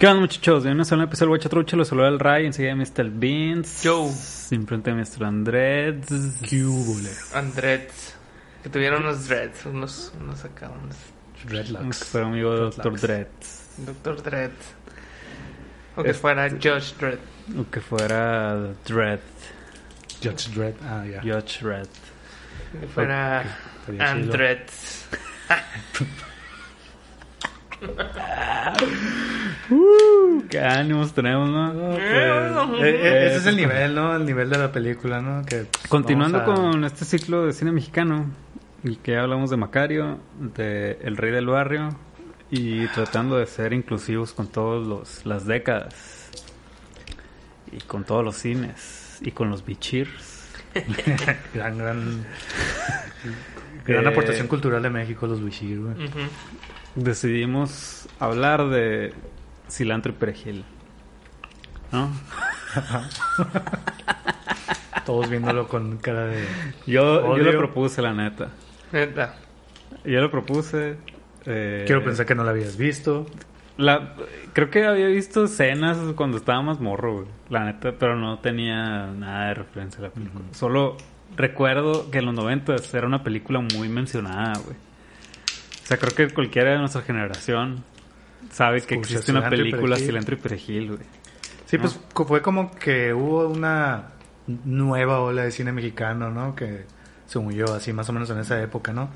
¿Qué onda, muchachos? Bienvenidos a un episodio del Guachatrucha. Los saluda el Ray, enseguida Mr. Beans. Yo. Simplemente Mr. Andrés. Andrets. Que tuvieron unos dreads, unos, unos acá, unos Dreadlocks. Fue amigo de Dr. Dreads. Dr. Dread. O que fuera Judge Dread. O que fuera Dread. Judge Dredd. Ah, ya. Judge Dread. Que fuera. Andrets. Uh, qué ánimos tenemos, ¿no? No, pues, Eh, eh, eh, ese es el nivel, ¿no? El nivel de la película, ¿no? Que pues, Continuando a- con este ciclo de cine mexicano, y que hablamos de Macario, de El Rey del Barrio, y tratando de ser inclusivos con todas las décadas, y con todos los cines, y con los bichirs. Gran, gran... gran Eh, aportación cultural de México, los Wishir, güey. Decidimos hablar de cilantro y perejil. ¿No? Todos viéndolo con cara de... Yo, yo lo propuse, la neta. Neta. Yo lo propuse. eh, Quiero pensar que no la habías visto. La, creo que había visto escenas cuando estaba más morro, güey, la neta, pero no tenía nada de referencia a la película. Solo recuerdo que en los 90 era una película muy mencionada, güey. O sea, creo que cualquiera de nuestra generación sabe que Escucha existe una y película. Cilantro y Perejil, güey. Sí, pues fue como que hubo una nueva ola de cine mexicano, ¿no? Que se huyó así más o menos en esa época, ¿no?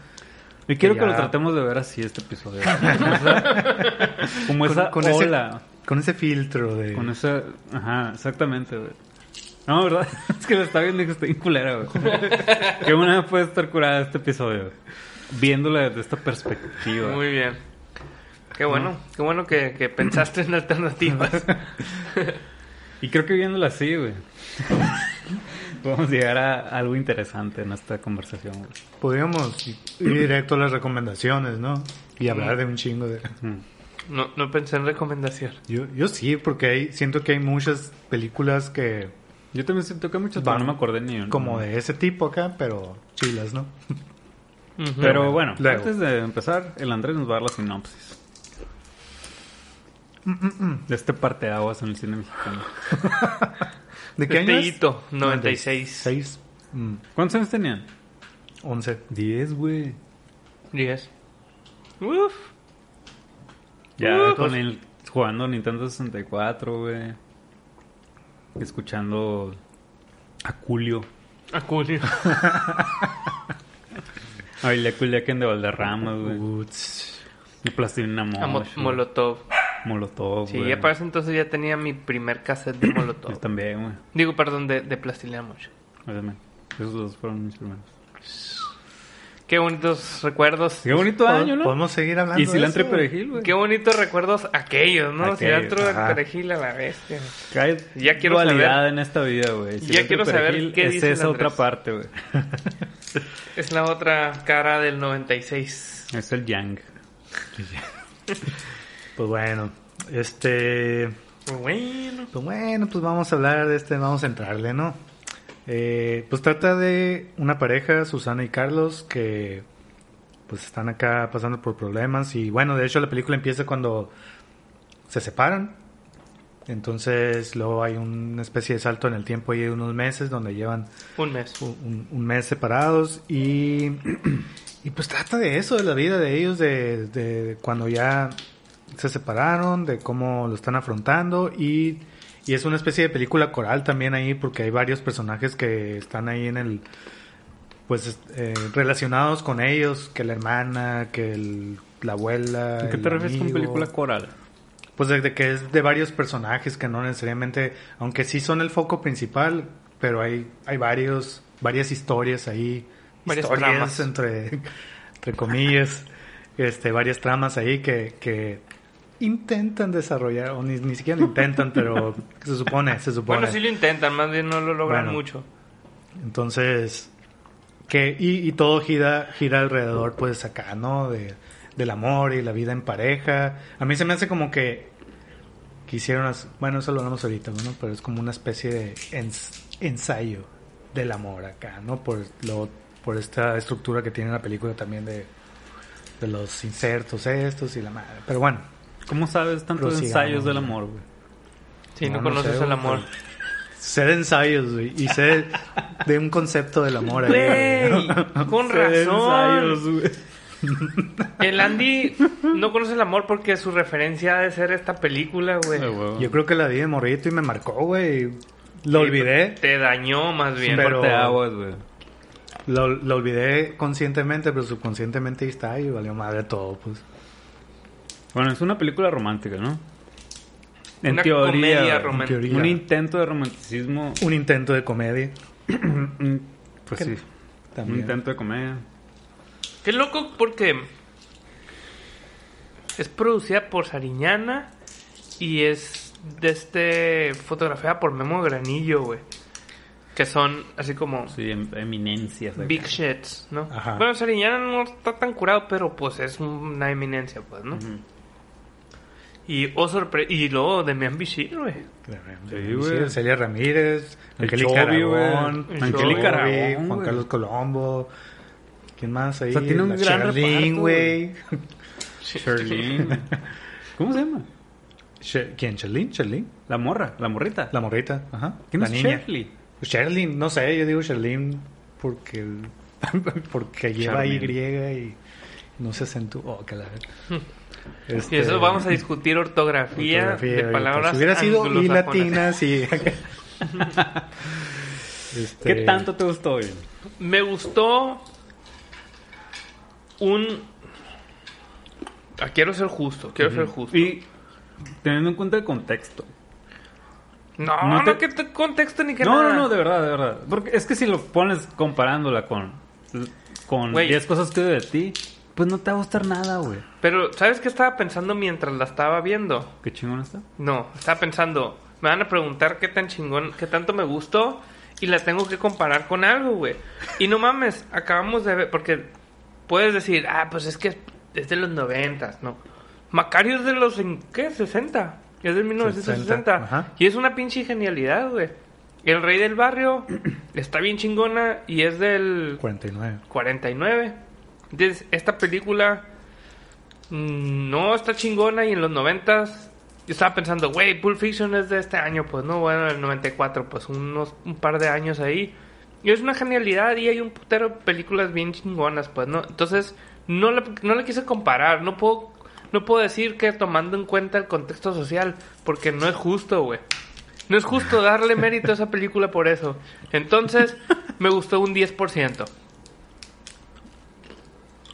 Y quiero Que que lo tratemos de ver así este episodio. Como esa, como esa Con- con ese- ola. Con ese filtro de... Con esa... Ajá, exactamente, güey. No, ¿verdad? Es que lo está viendo y que estoy bien culera, güey. Qué buena puede estar curada este episodio, güey. Viéndola desde esta perspectiva. Muy bien. Qué bueno. Qué bueno que, que pensaste en alternativas. Y creo que viéndola así, güey. Podemos llegar a algo interesante en esta conversación, güey. Podríamos ir directo a las recomendaciones, ¿no? Y hablar de un chingo de... No, no pensé en recomendación. Yo, yo sí, porque hay, siento que hay muchas películas que... Yo también siento que muchas, pero no me acordé ni una. Como de ese tipo acá, pero chilas, ¿no? Pero bueno, Luego. antes de empezar, el Andrés nos va a dar la sinopsis. De este parteaguas en el cine mexicano. ¿De qué año es? Testillito, 96. 6. Mm, ¿Cuántos años tenían? 11. 10, güey. 10. Uf. Ya Uh, con el jugando Nintendo 64, güey. Escuchando a Julio. A Julio. A Ilya Kuliaken de Valderrama, güey. Y Plastilina Mosh. Molotov. Molotov, Sí, güey. ya para ese entonces ya tenía mi primer cassette de Yo Molotov. también, güey. Digo, perdón, de, de Plastilina Mosh. Esos dos fueron mis primeros. Qué bonitos recuerdos. Qué bonito año, ¿no? Podemos seguir hablando Y de cilantro y perejil, güey. Qué bonitos recuerdos aquellos, ¿no? Aquellos, Cilantro de ajá. perejil a la bestia. Hay Ya quiero saber- en esta vida, güey. Ya y quiero saber qué es dice esa otra parte, güey. Es la otra cara del 96. Es el yang. Pues bueno, este... Bueno. Pues bueno, pues vamos a hablar de este, vamos a entrarle, ¿no? Eh, pues trata de una pareja, Susana y Carlos, que pues están acá pasando por problemas y bueno, de hecho la película empieza cuando se separan. Entonces luego hay una especie de salto en el tiempo y unos meses donde llevan Un mes. un, un mes separados y, y pues trata de eso, de la vida de ellos, de, de cuando ya se separaron, de cómo lo están afrontando y, y es una especie de película coral también ahí porque hay varios personajes que están ahí en el pues eh, relacionados con ellos, que la hermana, que el- la abuela. ¿A qué te refieres con película coral? Pues de, de que es de varios personajes que no necesariamente, aunque sí son el foco principal, pero hay, hay varios, varias historias ahí, Varias historias tramas. entre, entre comillas, este, varias tramas ahí que, que intentan desarrollar, o ni, ni siquiera lo intentan, pero se supone, se supone. Bueno, sí lo intentan, más bien no lo logran Bueno. mucho. Entonces, que, y, y todo gira, gira alrededor, pues acá, ¿no? De, del amor y la vida en pareja. A mí se me hace como que quisieron, bueno, eso lo hablamos ahorita, ¿no? Pero es como una especie de ens- ensayo del amor acá, ¿no? Por, lo, por esta estructura que tiene la película también de, de los insertos estos y la madre. Pero bueno, ¿Cómo sabes tantos ensayos del amor, güey? Si no, No, no conoces sé, el amor. Sé de ensayos, güey. Y sé de un concepto del amor ahí. Güey, con razón. Ensayos, güey. El Andy no conoce el amor porque su referencia ha de ser esta película, güey. Güey. Yo creo que la vi de morrito y me marcó, güey. Lo olvidé. Te dañó más bien. Pero- Parte aguas, güey. Lo, lo olvidé conscientemente, pero subconscientemente ahí está y valió madre todo, pues. Bueno, es una película romántica, ¿no? En Una teoría. comedia romántica. teoría. Un intento de romanticismo. Un intento de comedia. mm, Pues Que- sí. Un También. intento de comedia. Qué loco porque es producida por Sariñana y es de este fotografiada por Memo Granillo, güey. Que son así como Sí, em- eminencias. acá. big shits, ¿no? Ajá. Bueno, Sariñana no está tan curado, pero pues es una eminencia, pues, ¿no? Ujú. Y oh sorpre y luego de Bichir, güey. Sí, güey. Celia Ramírez, Angélica. Aragón, Angélica Aragón, Juan. Carlos Colombo. ¿Quién más ahí? O sea, tiene un La gran Charlene, reparto, güey. Charlene. ¿Cómo se llama? ¿Quién? ¿Charlene? ¿Charlene? La morra, la morrita. La morrita, ajá. ¿Quién la es niña. Shirley? Charlene, no sé, yo digo Charlene porque, porque lleva Charlene. Y y no se acentúa. Oh, que la Este, Y eso vamos a discutir ortografía, ortografía, de palabras Si hubiera sido y latinas y... Este, ¿Qué tanto te gustó, güey? Me gustó un... Ah, quiero ser justo, quiero ser justo. Y teniendo en cuenta el contexto. No, no no, que te contexto ni que No, nada. no, no, de verdad, de verdad. Porque es que si lo pones comparándola con con Güey. 10 cosas que de ti, pues no te va a gustar nada, güey. Pero, ¿sabes qué estaba pensando mientras la estaba viendo? Qué chingón está. No, estaba pensando, me van a preguntar qué tan chingón, qué tanto me gustó y la tengo que comparar con algo, güey. Y no mames, acabamos de ver, porque puedes decir, ah, pues es que es, de los noventas, ¿no? Macario es de los, en- ¿qué? 60. Es de 1960. 60, ajá. Y es una pinche genialidad, güey. El Rey del Barrio está bien chingona y es del 49. 49. Entonces, esta película mm, no está chingona y en los 90 yo estaba pensando, güey, Pulp Fiction es de este año, pues no, bueno, el 94, pues unos un par de años ahí. Y es una genialidad y hay un putero de películas bien chingonas, pues, ¿no? Entonces, no le, no le quise comparar, no puedo no puedo decir que tomando en cuenta el contexto social, porque no es justo, güey. No es justo darle mérito a esa película por eso. Entonces, me gustó un 10%.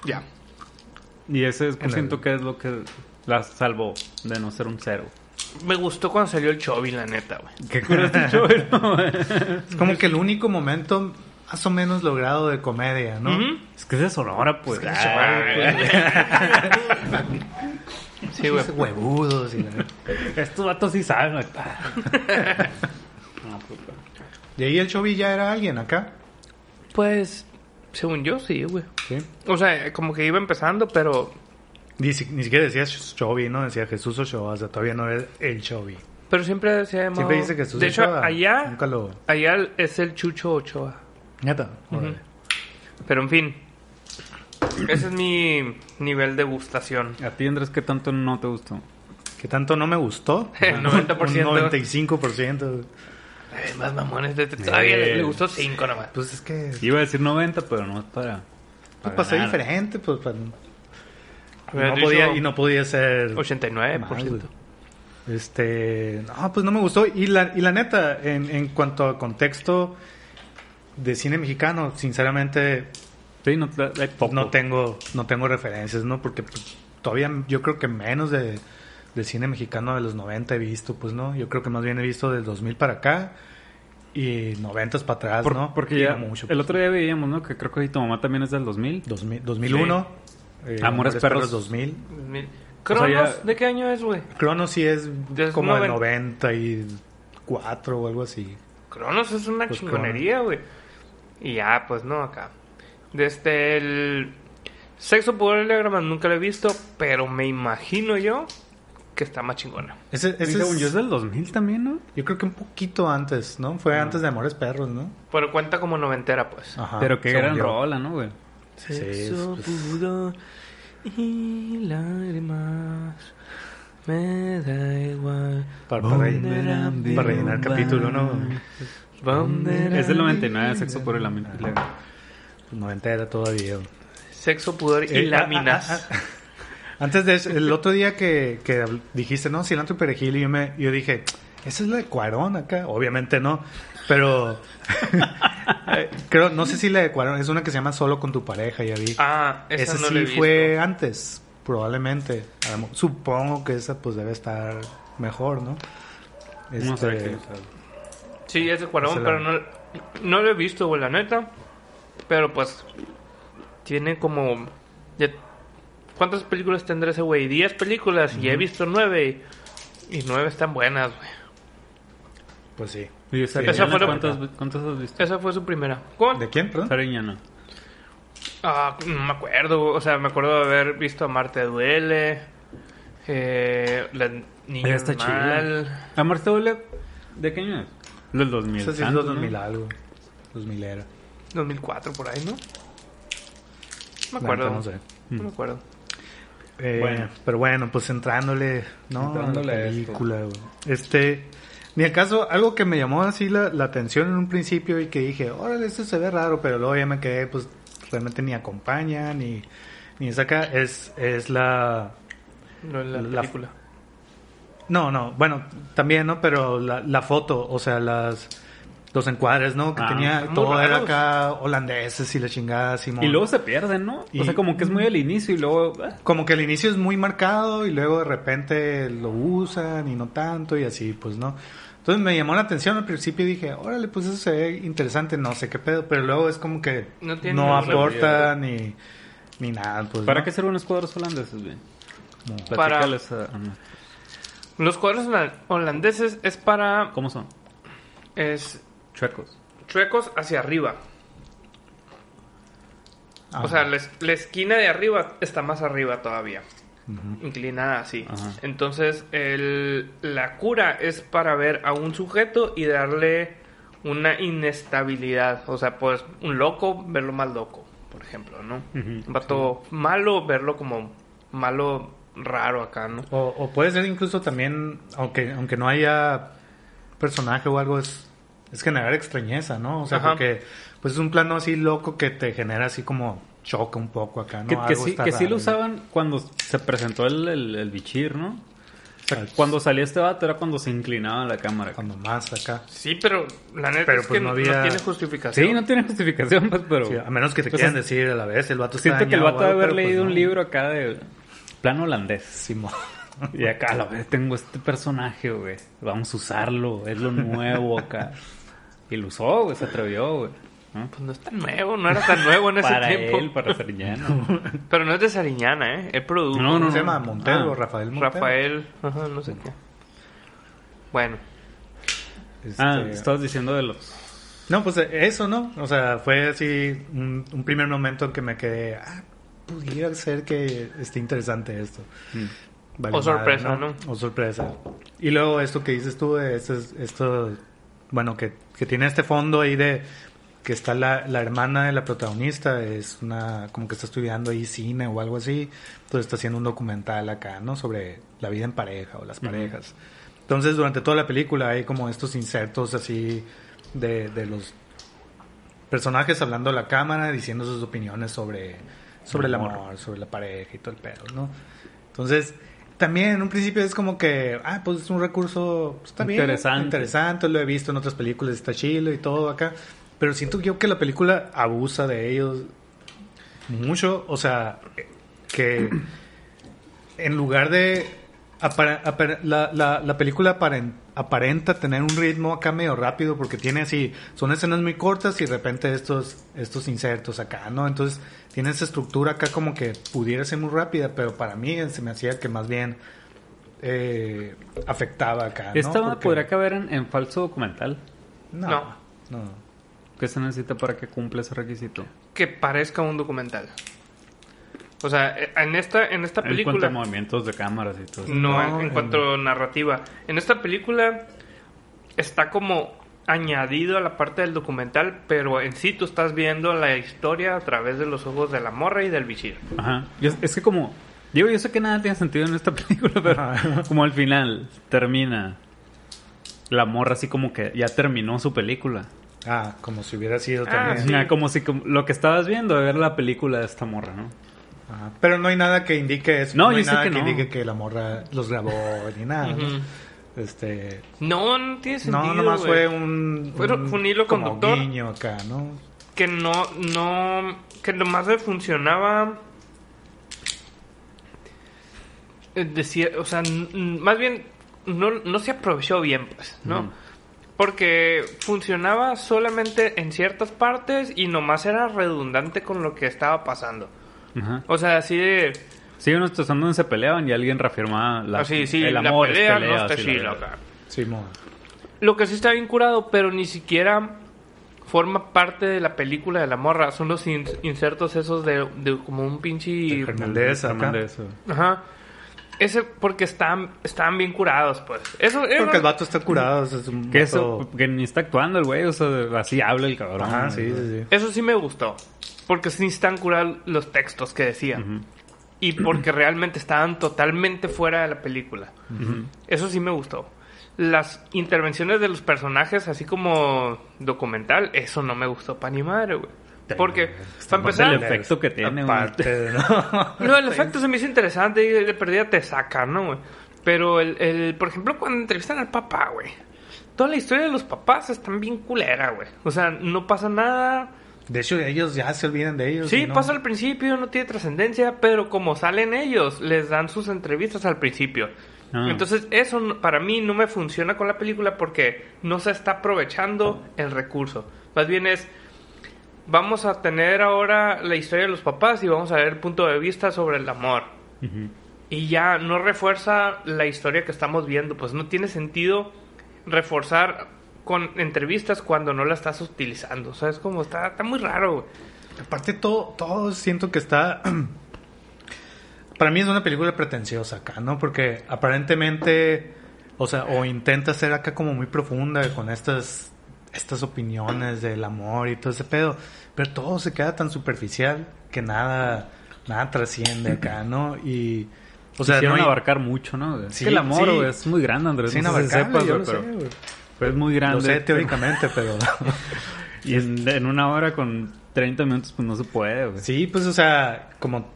Ya. Y ese es En el- siento que es lo que la salvó de no ser un cero. Me gustó cuando salió el Chovy, la neta, güey. Qué cura este show, ¿no? Es como que el único momento más o menos logrado de comedia, ¿no? Es que es de Sonora, pues. Es que es Ah, Sí, güey. Esos huevudos y la- Estos vatos sí saben. güey. No, puta. Y ahí el Chovy ya era alguien acá. Pues, según yo, sí, güey. Sí. O sea, como que iba empezando, pero... Ni, si- ni siquiera decía Chovy, ¿no? Decía Jesús Ochoa. O sea, todavía no era el Chovy. Pero siempre se ha llamado... Siempre dice Jesús De hecho, Ochoa. allá... Nunca lo... Allá es el Chucho Ochoa. Neta. órale. Pero, en fin. Ese es mi nivel de gustación. A ti, Andrés, ¿qué tanto no te gustó? Que tanto no me gustó. El 90%. Un 95%. Ay, más mamones. de- Todavía le, le gustó 5 nomás. Pues es que... Iba a decir 90, pero no es para. Pues para ser ganar. diferente, pues para... No podía, y no podía ser... 89%. más. Este, no, pues no me gustó. Y la, y la neta, en, en cuanto a contexto de cine mexicano, sinceramente, Sí, no, hay poco. no tengo, no tengo referencias, ¿no? Porque pues, todavía yo creo que menos de, del cine mexicano de los 90 he visto, pues no. Yo creo que más bien he visto del 2000 para acá y 90 para atrás, Por- ¿no? Porque ya el pues. otro día veíamos, ¿no? Que creo que tu mamá también es del 2000. 2000 2001. eh, Amores Perros. 2000. Mil- ¿Cronos? ya- ¿De qué año es, güey? Cronos sí es Desde como de noven- 94 o algo así. Cronos es una Pues chingonería, güey. Y ya, pues no, acá. Desde el Sexo por Telegram nunca lo he visto, pero me imagino yo que está más chingona. Ese, Y ese según es- yo es del 2000 también, ¿no? Yo creo que un poquito antes, ¿no? Fue antes de Amores Perros, ¿no? Pero cuenta como noventera, pues. Ajá, pero qué gran yo. rola, ¿no, güey? Sí, Sexo pues- puro y lágrimas. Me da igual. Para, para rellenar, para rellenar capítulo, ¿no? Es del 99, sexo por el amor. Noventera todavía. Sexo, pudor y Eh, láminas. ah, ah, ah. Antes de eso, el otro día que, que dijiste, no, cilantro y perejil, y yo, me, yo dije, esa es la de Cuarón acá. Obviamente no, pero eh, creo, no sé si la de Cuarón es una que se llama Solo con tu pareja, ya vi. Ah, esa esa no sí la he visto. fue antes, probablemente. Supongo que esa pues debe estar mejor, ¿no? No sé Este. Sí, es de Cuarón, la- pero no, no lo he visto, güey, la neta. Pero pues, tiene como... ya- ¿Cuántas películas tendrá ese güey? 10 películas y he visto 9. Y 9 están buenas, güey. pues sí. ¿Y Esa fue ¿cuántas, cuántas has visto? Esa fue su primera. ¿Cuál? ¿De quién, perdón? Sariñana. Ah, no me acuerdo. O sea, me acuerdo de haber visto a Marte Duele. Eh, la Niña está chida. Mal. ¿A Marte Duele? ¿De qué año es? Del 2000. Esa sí es tantos, los ¿no? 2000 algo. 2000 era. 2004 por ahí, ¿no? No me acuerdo. no sé. No me acuerdo. Eh, Bueno. Pero bueno, pues entrándole, ¿no? Entrándole a a la esto. película, güey. Este, ni acaso, algo que me llamó así la, la atención en un principio y que dije, órale, esto se ve raro, pero luego ya me quedé, pues, realmente ni acompaña, ni, ni saca, es, es la... No la, La- película. No, no, bueno, también, ¿no? Pero la, la foto, o sea, las... Los encuadres, ¿no? Que Ah, tenía, todo era raros. acá holandeses y la chingada, Simón. Y luego se pierden, ¿no? Y- O sea, como que es muy al inicio y luego... ah, Como que al inicio es muy marcado y luego de repente lo usan y no tanto y así, pues no. Entonces me llamó la atención al principio y dije, órale, pues eso se ve interesante, no sé qué pedo, pero luego es como que No no, aporta ni, ni nada, pues ¿Para ¿no? qué sirven los cuadros holandeses, güey? No. Para-. Los cuadros hola- holandeses es para... ¿Cómo son? Es Chuecos. chuecos hacia arriba. Ajá. O sea, la, la esquina de arriba está más arriba todavía. Inclinada así. Ajá. Entonces, el- la cura es para ver a un sujeto y darle una inestabilidad. O sea, pues un loco, verlo más loco, por ejemplo, ¿no? Un vato malo, verlo como malo raro acá, ¿no? O, o puede ser incluso también, aunque, aunque no haya personaje o algo, es, es generar extrañeza, ¿no? O sea, Ajá. porque pues es un plano así loco que te genera así como choca un poco acá, ¿no? Que, que Algo sí, está que sí raro, lo ¿no? usaban cuando se presentó el, el, el bichir, ¿no? O sea, cuando salía este vato era cuando se inclinaba la cámara. Cuando más acá. Sí, pero la neta Pero, es pues, que no no, había- tiene justificación. Sí, no tiene justificación, pues, pero... Sí, a menos que te Pues quieran es- decir a la vez, el vato está Siento que el vato debe haber pero, leído pues, un no. libro acá de plano holandés. Simón. Y acá a la vez tengo este personaje, güey. Vamos a usarlo, es lo nuevo acá. Y lo usó, güey, se atrevió, güey. ¿no? Pues no es tan nuevo, no era tan nuevo en ese Para tiempo. él, para Sariñana. Pero no es de Sariñana, ¿eh? El producto. No, no, ¿Cómo se llama? no. Montero, Ah. Rafael Montero. Rafael, ajá, no sé qué. Bueno, Este, Ah, estabas diciendo de los... No, pues eso, ¿no? O sea, fue así un, un primer momento en que me quedé, ah, pudiera ser que esté interesante esto. Mm. Vale O sorpresa, ¿no? O sorpresa. Y luego esto que dices tú, de esto, esto bueno, que, que tiene este fondo ahí de que está la, la hermana de la protagonista, es una, como que está estudiando ahí cine o algo así, entonces está haciendo un documental acá, ¿no? Sobre la vida en pareja o las parejas. Entonces, durante toda la película hay como estos insertos así de, de los personajes hablando a la cámara, diciendo sus opiniones sobre, sobre el amor, sobre la pareja y todo el pedo, ¿no? Entonces, también en un principio es como que, ah, pues es un recurso, pues, está bien, Interesante. interesante, lo he visto en otras películas, está chido y todo acá, pero siento yo que la película abusa de ellos mucho, o sea, que en lugar de la, la, la película aparen- aparenta tener un ritmo acá medio rápido porque tiene así, son escenas muy cortas y de repente estos, estos insertos acá, ¿no? Entonces tiene esa estructura acá como que pudiera ser muy rápida, pero para mí se me hacía que más bien eh, afectaba acá. ¿no? Esta Porque- podría caber en, en falso documental. No, No. no. ¿Qué se necesita para que cumpla ese requisito? que parezca un documental. O sea, eh, en esta, en esta En cuanto película... a movimientos de cámaras y todo eso. No, No, en, cuanto a narrativa. En esta película está como añadido a la parte del documental, pero en sí tú estás viendo la historia a través de los ojos de la morra y del bichir. Ajá. Es, es que como Digo, yo sé que nada tiene sentido en esta película, pero Ajá. como al final termina la morra así como que ya terminó su película. Ah, como si hubiera sido Ah, también. sí. Como si como- lo que estabas viendo ver la película de esta morra, ¿no? Ajá. Pero no hay nada que indique eso. No, hay yo sé nada que que, no. indique que la morra los grabó ni nada. ¿no? Este, No, no tiene sentido. no, nomás fue un, Fue un hilo como conductor. guiño acá, ¿no? que no, no, que nomás le funcionaba. eh, Decía, o sea, más bien no, no se aprovechó bien, pues, ¿no? Porque funcionaba solamente en ciertas partes y nomás era redundante con lo que estaba pasando. Ajá. O sea, así de. Sí, unos trazando donde se peleaban y alguien reafirmaba la, así, sí, el la amor es pelea pelea, no está así la chila verdad. acá. Simón. Lo que sí está bien curado, pero ni siquiera forma parte de la película de la morra. Son los in- insertos esos de, de como un pinche... De Fernández acá. Fernández, eh. Ajá. Ese porque están, están bien curados, pues. Eso, eso- Porque el vato está curado. es un Que vato- eso, que ni está actuando el güey, o sea, así habla el cabrón. Ajá, sí, sí, sí. eso sí me gustó. Porque sí están curados los textos que decía. Ujú. Y porque realmente estaban totalmente fuera de la película. Eso sí me gustó. Las intervenciones de los personajes, así como documental, eso no me gustó para ni madre, güey. Porque, para empezar, el efecto que tiene, ¿no? No, el efecto se me hizo interesante y de perdida te saca, ¿no, güey? Pero, el, el, por ejemplo, cuando entrevistan al papá, güey. Toda la historia de los papás están bien culera, güey. O sea, no pasa nada. De hecho, ellos ya se olvidan de ellos. Sí, ¿no? pasa al principio, no tiene trascendencia, pero como salen ellos, les dan sus entrevistas al principio. Ah. Entonces, eso para mí no me funciona con la película porque no se está aprovechando el recurso. Más bien es, vamos a tener ahora la historia de los papás y vamos a ver el punto de vista sobre el amor. Y ya no refuerza la historia que estamos viendo. Pues no tiene sentido reforzar con entrevistas cuando no la estás utilizando. O sea, es como, está, está muy raro, güey. Aparte, todo, todo siento que está. Para mí es una película pretenciosa acá, ¿no? Porque aparentemente, o sea, o intenta ser acá como muy profunda con estas, estas opiniones del amor y todo ese pedo, pero todo se queda tan superficial que nada, nada trasciende acá, ¿no? Y, o sea, Quisieron no hay- abarcar mucho, ¿no? Es Sí, que el amor, sí. güey, es muy grande, Andrés. Sí, no sé si inabarcable, sepas, yo pero, sé, güey. pero es muy grande. Lo sé teóricamente, pero... Y en, en una hora con 30 minutos, pues no se puede, güey. Sí, pues, o sea, como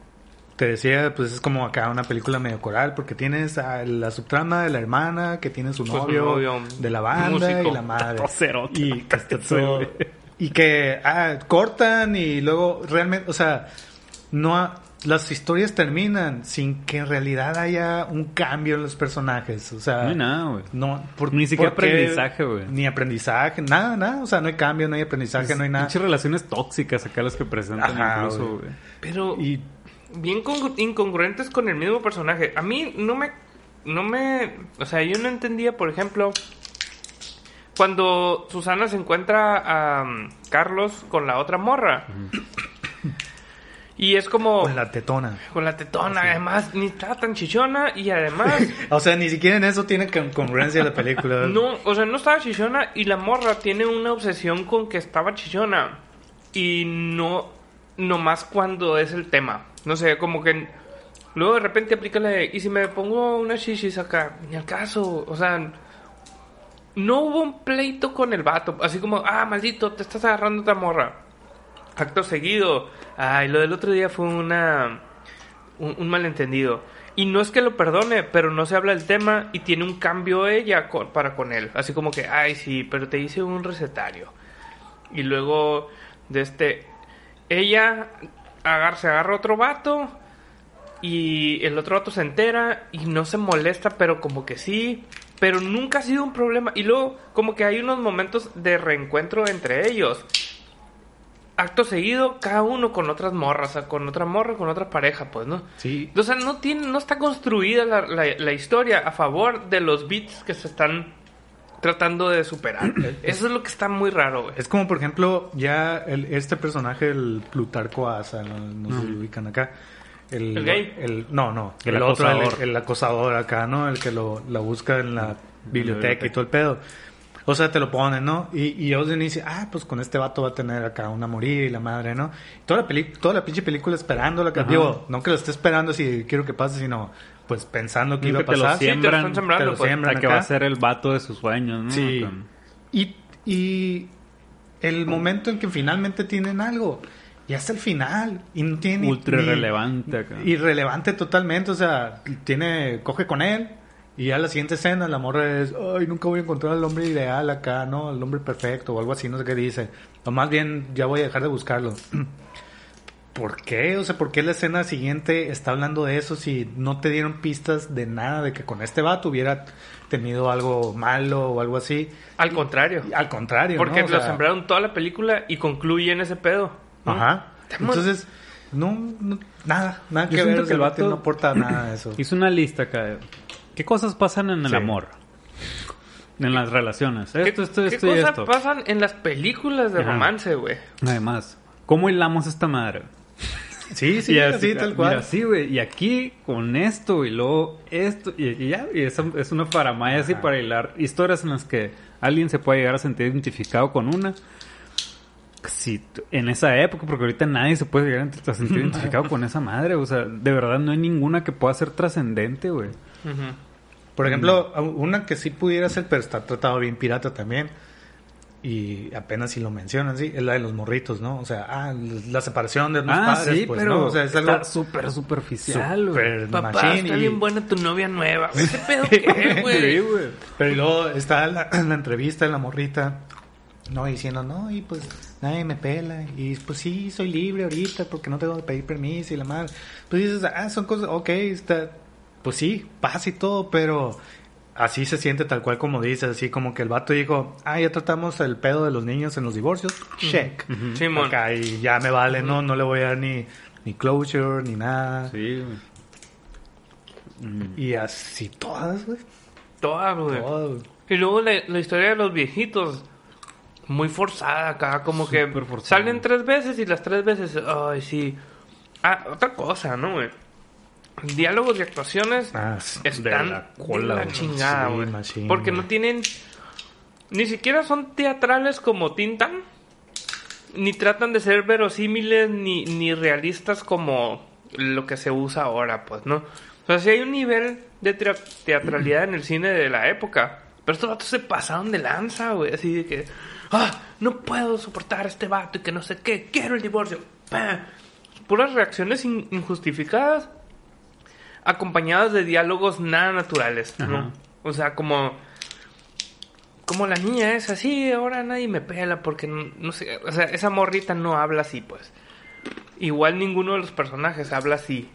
te decía, pues es como acá una película medio coral, porque tienes a la subtrama de la hermana, que tiene su Pues, su novio, novio, de la banda músico. y la madre. Cerote. Y que está todo-. Y que ah, cortan y luego realmente, o sea, no ha- las historias terminan sin que en realidad haya un cambio en los personajes, o sea, No hay nada, güey. no, por- Ni siquiera aprendizaje, güey. Ni aprendizaje, nada, nada, o sea, no hay cambio, no hay aprendizaje, no hay nada. Pinches relaciones tóxicas acá las que presentan Ajá, incluso, güey. Pero Y bien con- incongruentes con el mismo personaje. A mí no me... No me... O sea, yo no entendía, por ejemplo... Cuando Susana se encuentra a um, Carlos con la otra morra. Y es como... con la tetona. Con la tetona, además, ni está tan chichona y además... O sea, ni siquiera en eso tiene con- congruencia la película. No, o sea, no estaba chichona y la morra tiene una obsesión con que estaba chichona. Y no, no más cuando es el tema. No sé, como que luego de repente aplica la de, y si me pongo unas shishis acá, ni al caso, o sea, no hubo un pleito con el vato, así como, ah, maldito, te estás agarrando otra morra. Acto seguido, ay, lo del otro día fue una, un, malentendido. Y no es que lo perdone, pero no se habla del tema y tiene un cambio ella para con él. Así como que, ay, sí, pero te hice un recetario. Y luego, de este, ella agar- se agarra otro vato y el otro vato se entera y no se molesta, pero como que sí. Pero nunca ha sido un problema. Y luego, como que hay unos momentos de reencuentro entre ellos. Acto seguido, cada uno con otras morras, o sea, con otra morra, con otra pareja, pues, ¿no? Sí. O sea, no, tiene, no está construida la, la- la historia a favor de los beats que se están tratando de superar. Eso es lo que está muy raro, güey. Es como, por ejemplo, ya el- este personaje, el Plutarco Asa, no, no sé si lo ubican acá. El, ¿El gay? el- no, no. El El, otro, el, acosador. el acosador acá, ¿no? El que lo, la busca en la biblioteca y todo el pedo. O sea, te lo ponen, ¿no? Y, y de inicio, ah, pues con este vato va a tener acá una morir y la madre, ¿no? Toda la, peli toda la pinche película esperándola. Que, Ajá. digo, no que lo esté esperando si quiero que pase, sino pues pensando que Y iba a que te lo pasar. Sí, te lo siembran, están sembrando, te lo pues. siembran. que va a ser el vato de sus sueños, ¿no? Sí. Con- Y, y el momento en que finalmente tienen algo, y hasta el final, y no tiene Ultra ni- irrelevante acá. Irrelevante totalmente, o sea, tiene, coge con él, y ya la siguiente escena, la morra es, ay, nunca voy a encontrar al hombre ideal acá, ¿no? El hombre perfecto, o algo así, no sé qué dice. O más bien, ya voy a dejar de buscarlo. ¿Por qué? O sea, ¿por qué la escena siguiente está hablando de eso si no te dieron pistas de nada de que con este vato hubiera tenido algo malo o algo así? Al contrario. Y Al contrario, Porque ¿no? O lo sea, sembraron toda la película y concluye en ese pedo. ¿no? Ajá. Entonces, no, no- nada, nada Yo que ver. que el vato- no aporta nada de eso. Hizo una lista acá. ¿Qué cosas pasan en el Sí. amor? En las relaciones. ¿Qué, Esto, esto, qué esto y cosas esto. pasan en las películas de Ajá. romance, güey? Además, ¿cómo hilamos esta madre? Sí, sí, Y así, tal cual. Mira, sí, güey. Y aquí con esto y luego esto. Y, y ya. Y es, es una faramaya así para hilar historias en las que alguien se puede llegar a sentir identificado con una. T- en esa época, porque ahorita nadie se puede llegar a sentir identificado con esa madre. O sea, de verdad no hay ninguna que pueda ser trascendente, güey. Por ejemplo, una que sí pudiera ser, pero está tratado bien pirata también. Y apenas si lo mencionan, sí, es la de los morritos, ¿no? O sea, ah, la separación de los Ah, padres, sí, pues, pero ¿no? O sea, es algo súper superficial, güey. Papá, machine está y- bien buena tu novia nueva. güey. ¿Ese pedo qué, güey? Pero luego está la, la entrevista de la morrita, no, diciendo, no, y pues nadie me pela, y pues sí, soy libre ahorita porque no tengo que pedir permiso y la madre. Pues dices, ah, son cosas, ok, está, pues sí, pasa y todo, pero así se siente tal cual como dices, así como que el vato dijo, ah, ya tratamos el pedo de los niños en los divorcios, check. Acá y ya me vale, no, no le voy a dar ni, ni closure, ni nada. Sí. Mm. Y así todas, güey. Todas, güey. Todas, güey. Y luego la, la historia de los viejitos. Muy forzada acá, como que forzada. salen tres veces y las tres veces, ay, sí. Ah, otra cosa, ¿no, güey? Diálogos y actuaciones Ah, están de la de cola, la chingada, güey. Porque no tienen... Ni siquiera son teatrales como Tintan. Ni tratan de ser verosímiles ni, ni realistas como lo que se usa ahora, pues, ¿no? O sea, sí hay un nivel de teatralidad en el cine de la época. Pero estos vatos se pasaron de lanza, güey. Así de que... ¡Ah! No puedo soportar a este vato y que no sé qué. Quiero el divorcio. Puras reacciones in- injustificadas acompañadas de diálogos nada naturales, ¿no? Ajá. O sea, como como la niña es así, ahora nadie me pela porque no, no sé, o sea, esa morrita no habla así, pues. Igual ninguno de los personajes habla así.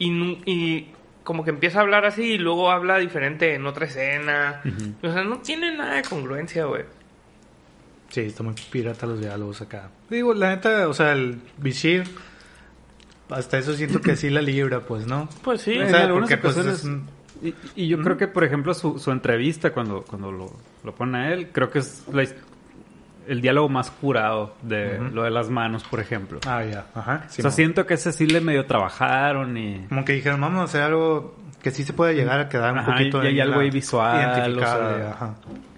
Y como que empieza a hablar así y luego habla diferente en otra escena. O sea, no tiene nada de congruencia, güey. Sí, está muy pirata los diálogos acá. Digo, la neta, o sea, el Bishir, hasta eso siento que sí la libra, pues, ¿no? Pues sí. O En sea, algunas porque, pues, ocasiones- es un- Y, y yo creo que, por ejemplo, su, su entrevista, cuando, cuando lo, lo pone a él, creo que es la el diálogo más curado de lo de las manos, por ejemplo. Ah, ya, ajá. o sea, siento que ese sí le medio trabajaron y... Como que dijeron, vamos a hacer algo que sí se puede llegar a quedar un Ajá, poquito y hay en algo la- ahí visual, o sea, ajá.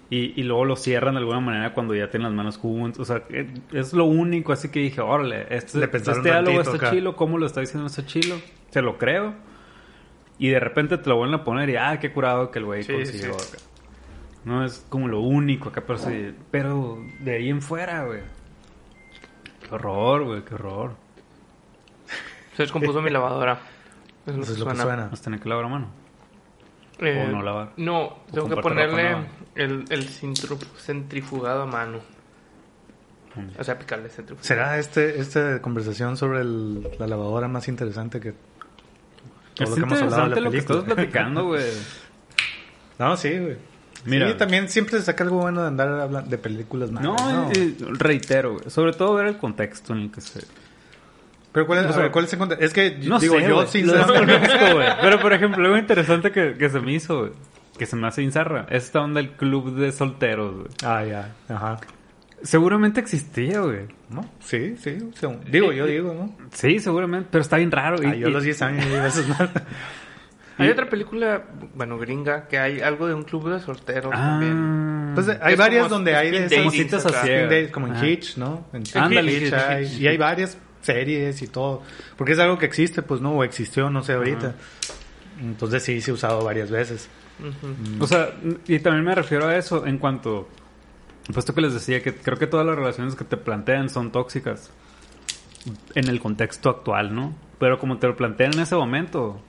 Y, y luego lo cierran de alguna manera cuando ya tienen las manos juntas. O sea, eh, es lo único. Así que dije, órale, este, este diálogo está acá. chilo. ¿Cómo lo está diciendo está chilo? Se lo creo. Y de repente te lo vuelven a poner y, ah, qué curado que el güey Sí, consiguió. sí. acá. No es como lo único acá, pero sí. Pero de ahí en fuera, güey. Qué horror, güey, qué horror. Se descompuso mi lavadora. Es lo Eso que es lo que suena. suena. Vas a tener que lavar a mano. Eh, O no lavar. No, tengo que ponerle el, el centrifugado a mano. O sea, picarle centrifugado. ¿Será este, esta conversación sobre el- la lavadora más interesante que todo Es lo que hemos hablado de la lo que película? estás platicando, güey. No, sí, güey. Mira. Sí, también siempre se saca algo bueno de andar hablando de películas malas. No, ¿no? eh, reitero, güey. Sobre todo ver el contexto en el que se... Pero ¿cuál es, o sea, ver, ¿cuál es el conte- Es que No digo, sé, yo güey. sinceramente... Güey. Pero, por ejemplo, algo interesante que, que se me hizo, güey, que se me hace inzarra, es esta onda del club de solteros, güey. Ah, ya, ajá. Seguramente existía, güey. ¿No? Sí, sí. sea, digo, yo digo, ¿no? Sí, seguramente, pero está bien raro. Ah, y- yo y- los 10 años a esas madres. Hay Y- otra película, bueno, gringa, que hay algo de un club de solteros Ah. también. Pues hay varias como donde hay de esas citas como en. Hitch, ¿no? En Ándale, Hitch Hitch, hay- Hitch. y hay varias series y todo. Porque es algo que existe, pues no, o existió, no sé ahorita. Entonces sí, se ha usado varias veces. Ujú. O sea, y también me refiero a eso en cuanto... Puesto que les decía que creo que todas las relaciones que te plantean son tóxicas. En el contexto actual, ¿no? Pero como te lo plantean en ese momento...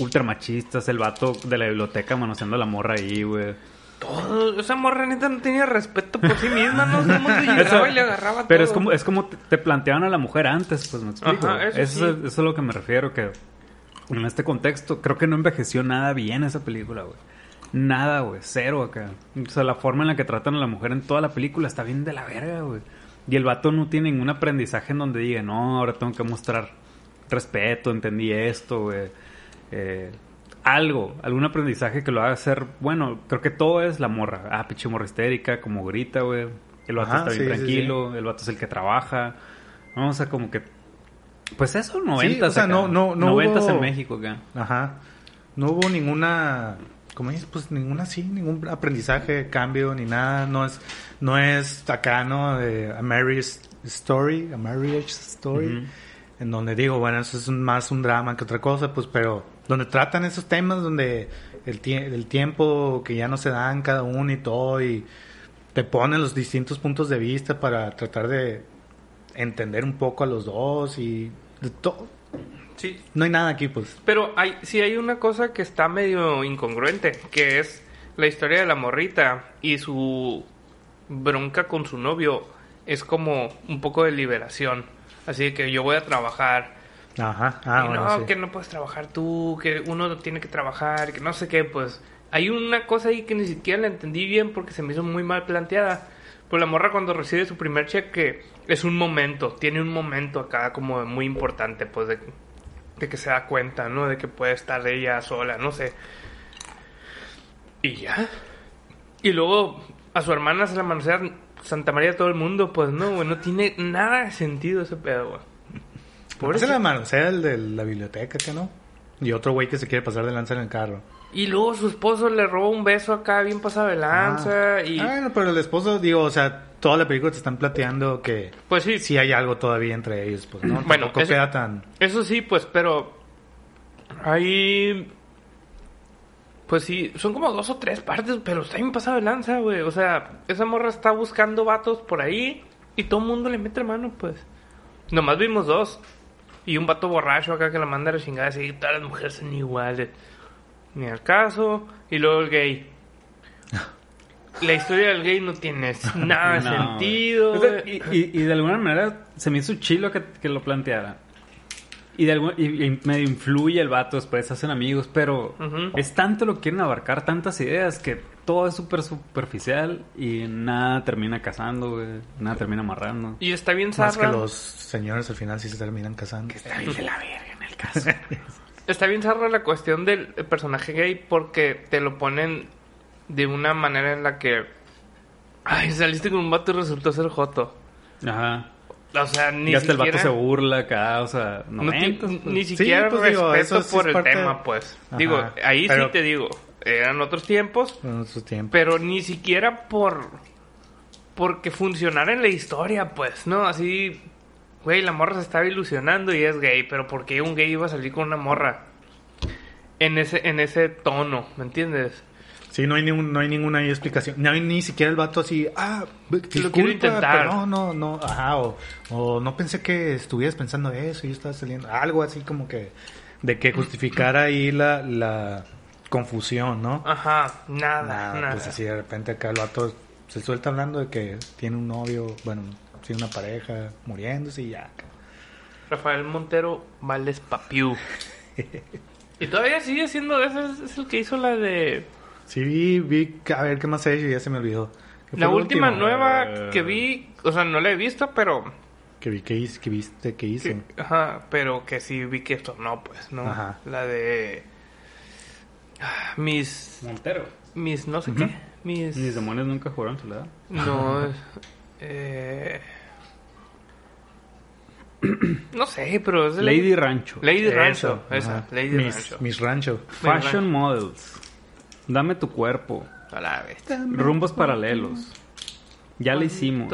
Ultra machistas, el vato de la biblioteca manoseando a la morra ahí, güey. Todo, esa morra neta no tenía respeto por sí misma, no mundo llegaba y le agarraba Pero todo. es como, es como te, te planteaban a la mujer antes, pues me explico. Ajá, eso eso, sí. es, eso es a lo que me refiero, que en este contexto creo que no envejeció nada bien esa película, güey. Nada, güey, cero acá. O sea, la forma en la que tratan a la mujer en toda la película está bien de la verga, güey. Y el vato no tiene ningún aprendizaje en donde diga, no, ahora tengo que mostrar respeto, entendí esto, güey. Eh, algo, algún aprendizaje que lo haga ser, bueno, creo que todo es la morra. Ah, pinche morra histérica, como grita, güey. El vato Ajá, está bien sí, sí, tranquilo, el vato es el que trabaja. No, o sea, como que, pues eso, Sí, noventas o sea, acá. no- no- no Noventas hubo- en México acá. Ajá. No hubo ninguna, ¿cómo dices? Pues ninguna, sí, ningún aprendizaje, cambio, ni nada. No es, no es acá, ¿no? De a Marriage Story, a Marriage Story. En donde digo, bueno, eso es un- más un drama que otra cosa, pues, pero donde tratan esos temas, donde el, tie- el tiempo que ya no se dan cada uno y todo, y te ponen los distintos puntos de vista para tratar de entender un poco a los dos y de todo. Sí, No hay nada aquí, pues. Pero hay, sí hay una cosa que está medio incongruente, que es la historia de la morrita y su bronca con su novio es como un poco de liberación. Así que yo voy a trabajar. Ajá, ah, y bueno, no, sí. que no puedes trabajar tú, que uno tiene que trabajar, que no sé qué, pues hay una cosa ahí que ni siquiera la entendí bien porque se me hizo muy mal planteada. Pues la morra cuando recibe su primer cheque es un momento, tiene un momento acá como muy importante, pues de, de que se da cuenta, ¿no? De que puede estar ella sola, no sé. Y ya. Y luego a su hermana se la manosea Santa María todo el mundo, pues no, güey, no tiene nada de sentido ese pedo, güey. Por eso la mano, sea el de la biblioteca, que no. Y otro güey que se quiere pasar de lanza en el carro. Y luego su esposo le roba un beso acá bien pasado de lanza Ah. y Ah, bueno, pero el esposo, digo, o sea, toda la película te están plateando que pues sí, sí hay algo todavía entre ellos, pues, ¿no? Bueno, eso- queda tan... eso sí, pues, pero ahí pues sí, son como dos o tres partes, pero está bien pasado de lanza, güey. O sea, esa morra está buscando vatos por ahí y todo el mundo le mete mano, pues. Nomás vimos dos. Y un vato borracho acá que la manda a la chingada así, todas las mujeres son iguales. Ni al caso. Y luego el gay. La historia del gay no tiene nada de No, sentido. o sea, güey. y, y- y de alguna manera se me hizo chilo que, que lo planteara. Y, de algún- y, y medio influye el vato, después se hacen amigos, pero es tanto lo que quieren abarcar, tantas ideas, que todo es súper superficial y nada termina casando, güey, nada termina amarrando. Y está bien Más que zarra. los señores al final sí se terminan casando. Está bien de la verga en el caso. Está bien zarra la cuestión del personaje gay porque te lo ponen de una manera en la que. Ay, saliste con un vato y resultó ser Joto. Ajá. O sea, ni y hasta siquiera. el vato se burla acá, o sea, no ti- pues. ni siquiera pues, digo, respeto eso sí por es el parte tema, pues. Ajá, Digo, ahí pero- sí te digo. Eran otros tiempos, En otros tiempos. pero ni siquiera por. Porque funcionara en la historia, pues, ¿no? Así. Güey, la morra se estaba ilusionando y es gay, pero ¿por qué un gay iba a salir con una morra? En ese, en ese tono, ¿me entiendes? Sí, no hay, ningún, no hay ninguna explicación. No hay ni siquiera el vato así, ah, disculpa, quiero intentar. pero no, no, no, ajá, o, o no pensé que estuvieras pensando eso, yo estaba saliendo, algo así como que, de que justificara ahí la, la confusión, ¿no? Ajá, nada, Nada, nada. pues así de repente acá el vato se suelta hablando de que tiene un novio, bueno, tiene una pareja, muriéndose y ya. Rafael Montero Vales Papiú. y todavía sigue siendo de esos, es el que hizo la de... Sí, vi, vi, a ver qué más he hecho y ya se me olvidó. ¿Qué La última último? nueva Eh. que vi, o sea, no la he visto, pero... Que vi, que, hice- que viste, que hice. que- ajá, pero que sí vi que esto no, pues, ¿no? Ajá. La de... Mis... Montero. Mis no sé qué. Mis... Mis demonios nunca jugaron soledad. No. Eh... No sé, pero es de Lady Rancho. Lady Eso, Rancho. ajá. Esa, Lady mis, Rancho. Mis rancho. Fashion Models. Dame tu cuerpo. A la vez. Rumbos paralelos. Ya lo hicimos.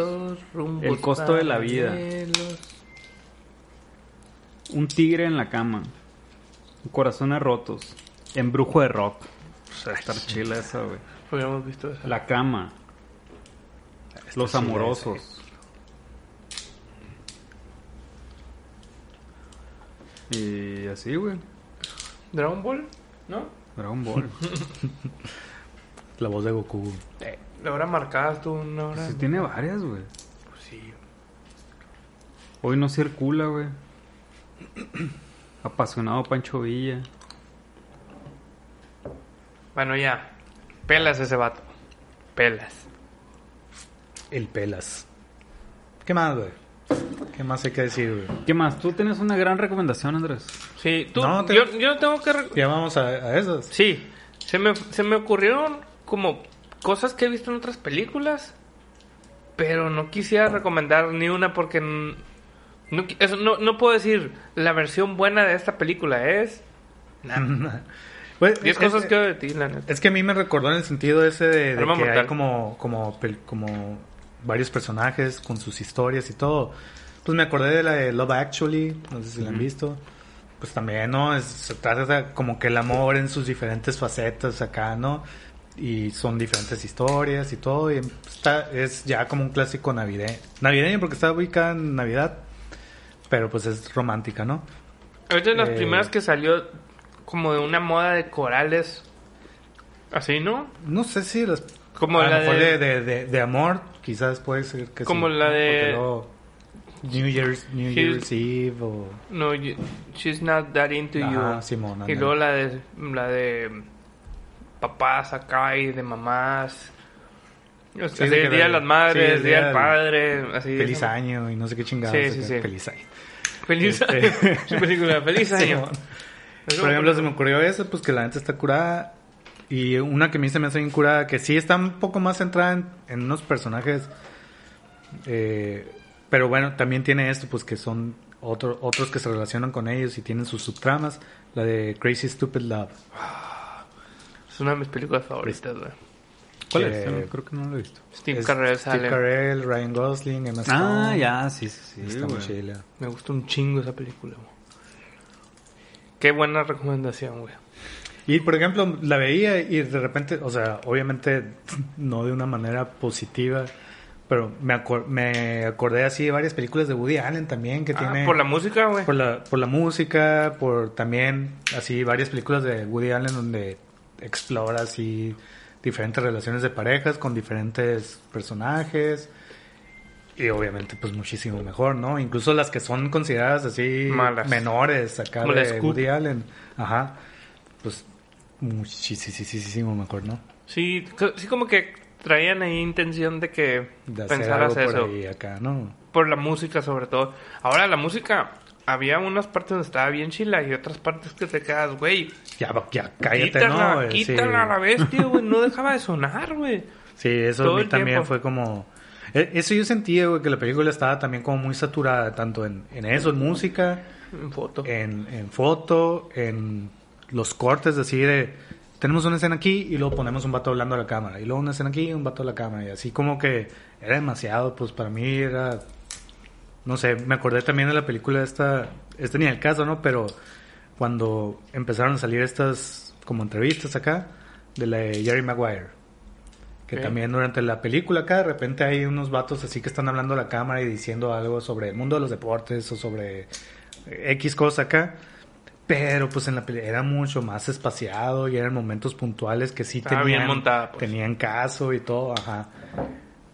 El costo de la vida. Un tigre en la cama. Corazones rotos. Embrujo de rock. O sea, estar chila esa, güey. Hubiéramos visto esa. La cama. Los chila amorosos. Y así, güey. Dragon Ball, ¿no? Dragon Ball. La voz de Goku. Eh, la hora marcada estuvo una hora. Sí, tiene varias, güey. Pues sí. Hoy no circula, güey. Apasionado Pancho Villa. Bueno, ya. Pelas ese vato. Pelas. El pelas. ¿Qué más, güey? ¿Qué más hay que decir, güey? ¿Qué más? Tú tienes una gran recomendación, Andrés. Sí, tú. No, te- yo, yo tengo que. Ya vamos a, a esas. Sí, se me, se me ocurrieron como cosas que he visto en otras películas, pero no quisiera recomendar ni una porque n- no, qui- eso, no, no puedo decir la versión buena de esta película es... Pues, 10 es- cosas que de ti, la neta. Es que a mí me recordó en el sentido ese de, de que mortal. hay como, como, como varios personajes con sus historias y todo. Pues me acordé de la de Love Actually, no sé si la han visto. Pues también, ¿no? Es- se trata de como que el amor en sus diferentes facetas acá, ¿no? Y son diferentes historias y todo. Y está, es ya como un clásico navideño. Navideño porque está ubicada en Navidad. Pero pues es romántica, ¿no? Es de las Eh, primeras que salió como de una moda de corales. Así, ¿no? No sé si las... Como a la mejor de- de... De, de- amor, quizás puede ser que Como sí, la ¿no? de- luego New Year's, New Year's Eve o... No, you- she's not that into Ajá, you. Simón, y luego la de, la de papás acá y de mamás. O sea, Sí, que Día de las Madres, sí, el Día del Padre, así. Feliz esa- año y no sé qué chingados. Sí, sí, sí. Feliz año. Feliz Este- película, Feliz año. Por ejemplo, se me ocurrió esa, pues que la neta está curada. Y una que a mí se me hace bien curada, que sí está un poco más centrada en, en unos personajes. eh, pero bueno, también tiene esto, pues que son otro- otros que se relacionan con ellos y tienen sus subtramas. La de Crazy Stupid Love. Es una de mis películas favoritas, güey. ¿Cuál Que- es? No- creo que no lo he visto. Steve Carell Steve sale. Carell, Ryan Gosling, Emma Stone. Ah, ya, sí, sí, sí. Está muy chila. Me gusta un chingo esa película, güey. Qué buena recomendación, güey. Y por ejemplo, la veía y de repente, o sea, obviamente no de una manera positiva, pero me, acor- me acordé así de varias películas de Woody Allen también que Ah, tiene... por la música, güey. por la, por la música, por también así varias películas de Woody Allen donde explora así diferentes relaciones de parejas con diferentes personajes y obviamente pues muchísimo mejor, ¿no? Incluso las que son consideradas así Malas. menores acá Como de. Woody Allen, ajá, pues muchísimo mejor, ¿no? Sí, sí como que traían ahí intención de que De pensaras eso. por ahí acá, ¿no? Por la música, sobre todo. Ahora, la música, había unas partes donde estaba bien chila y otras partes que te quedas, güey. Ya, ya cállate, Quítala, ¿no? güey? Sí. quítala a la bestia, güey. No dejaba de sonar, güey. Sí, eso Todo a mí también tiempo. fue como... e- Eso yo sentía, güey, que la película estaba también como muy saturada, tanto en, en eso, en música, En foto. en, en foto, en los cortes, así de... Tenemos una escena aquí y luego ponemos un vato hablando a la cámara. Y luego una escena aquí y un vato a la cámara. Y así como que era demasiado, pues para mí era... No sé, me acordé también de la película esta... Este ni el caso, ¿no? Pero cuando empezaron a salir estas como entrevistas acá de la de Jerry Maguire. Que también durante la película acá de repente hay unos vatos así que están hablando a la cámara y diciendo algo sobre el mundo de los deportes o sobre eh, X cosa acá. Pero pues en la película era mucho más espaciado y eran momentos puntuales que sí Estaba tenían, bien montada, pues. tenían caso y todo, ajá.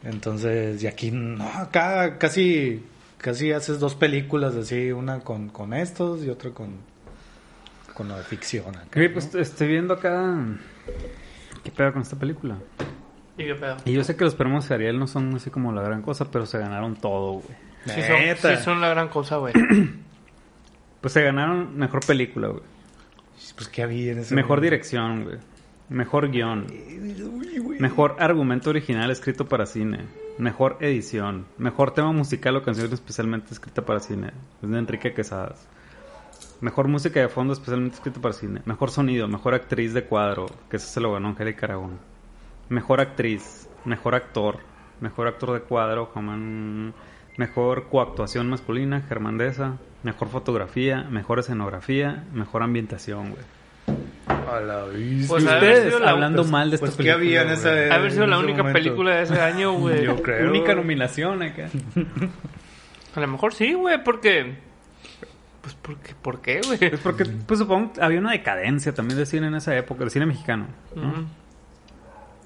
Entonces, y aquí no, acá casi casi haces dos películas así, una con, con estos y otra con con lo de ficción. acá, pues estoy viendo acá. ¿Qué pedo con esta película? ¿Y qué pedo? Y yo sé que los premios Ariel no son así como la gran cosa, pero se ganaron todo, güey. Sí son, sí son la gran cosa, güey. Pues se ganaron mejor película, güey. Pues qué había en ese Mejor momento? dirección, güey. Mejor guion. Mejor argumento original escrito para cine. Mejor edición. Mejor tema musical o canción especialmente escrita para cine. Es de Enrique Quesadas. Mejor música de fondo especialmente escrita para cine. Mejor sonido. Mejor actriz de cuadro. Que eso se lo ganó Angélica Aragón. Mejor actriz. Mejor actor. Mejor actor de cuadro. Germán... Mejor coactuación masculina. Germandesa. Mejor fotografía. Mejor escenografía. Mejor ambientación, güey. A la vista. Pues, ustedes la- hablando pues- mal de esta pues, ¿qué película. había en esa- Ha de haber sido en la única momento. película de ese año, güey. Yo creo. Única nominación acá. A lo mejor sí, güey, porque... Pues, ¿por qué? ¿Por qué, güey? Es porque, pues supongo, que había una decadencia también de cine en esa época, el cine mexicano. ¿no?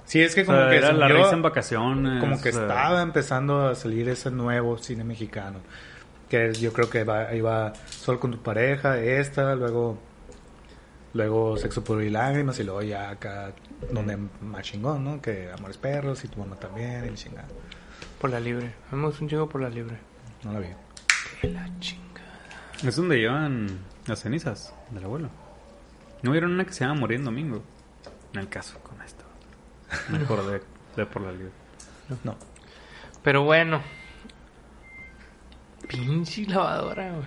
Sí, es que O como sea, que era la risa en vacaciones. como que o sea, estaba empezando a salir ese nuevo cine mexicano. Que yo creo que va, iba Sol con tu pareja, esta, luego luego Sexo puro y lágrimas y luego ya acá donde más chingón, ¿no? Que Amores Perros y tu mamá también y chingada. Por la libre. Vamos un chingo por la libre. No la vi. Que la chinga. Es donde llevan las cenizas del abuelo. ¿No vieron una que se llama Morir en Domingo? En el caso Mejor de, de por la libre. No. Pero bueno. Pinche lavadora, güey.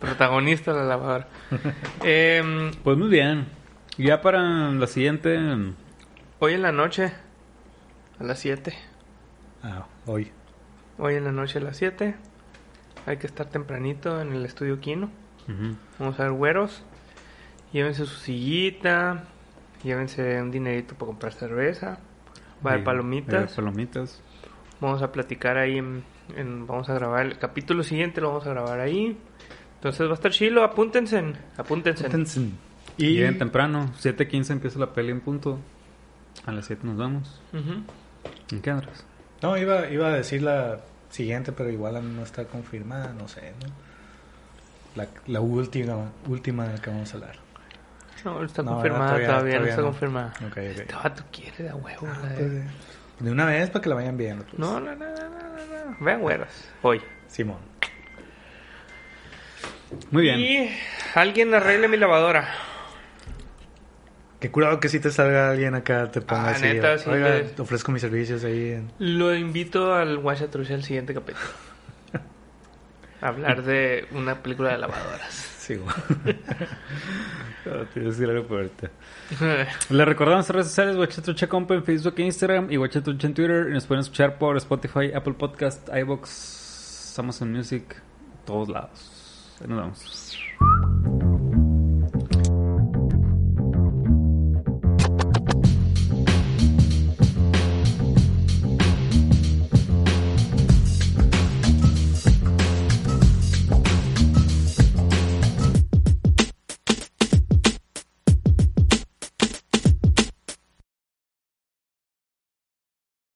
Protagonista de la lavadora. Em, Pues muy bien. Ya para la siguiente. hoy en la noche, a las 7. Ah, hoy. Hoy en la noche a las 7. Hay que estar tempranito en el estudio Kino. ujú, Vamos a ver güeros. Llévense su sillita. Llévense un dinerito para comprar cerveza. Va a haber palomitas. va a haber palomitas. Vamos a platicar ahí. En, en- vamos a grabar el capítulo siguiente. Lo vamos a grabar ahí. Entonces va a estar chilo. Apúntense. Apúntense. Y Lleguen temprano. 7.15 empieza la peli en punto. A las 7 nos vamos. ¿En qué andas? no iba iba a decir la siguiente, pero igual no está confirmada, no sé, ¿no? La, la última última de la que vamos a hablar. No, está No, confirmada. todavía- Todavía, no todavía está no. confirmada. Ok, ok. Este vato quiere de a huevo. Ah, la de- pues, eh, de una vez para que la vayan viendo. pues. No, no, no, no, no, no, no. Vean güeras. Hoy. Simón. Muy bien. Y alguien arregle mi lavadora. Qué curado que si te salga alguien acá, te ponga Ah, así. neta, sí, Oiga, le- te ofrezco mis servicios ahí. en-". Lo invito al Trush al siguiente capítulo. Hablar de una película de lavadoras. Sí. Ah, te iba a decir algo por ahorita. Les recordamos las redes sociales, Guachatrucha Compa en Facebook e Instagram y Guachatrucha en Twitter. Y nos pueden escuchar por Spotify, Apple Podcast, iBox, Amazon Music, todos lados. Ahí nos vemos.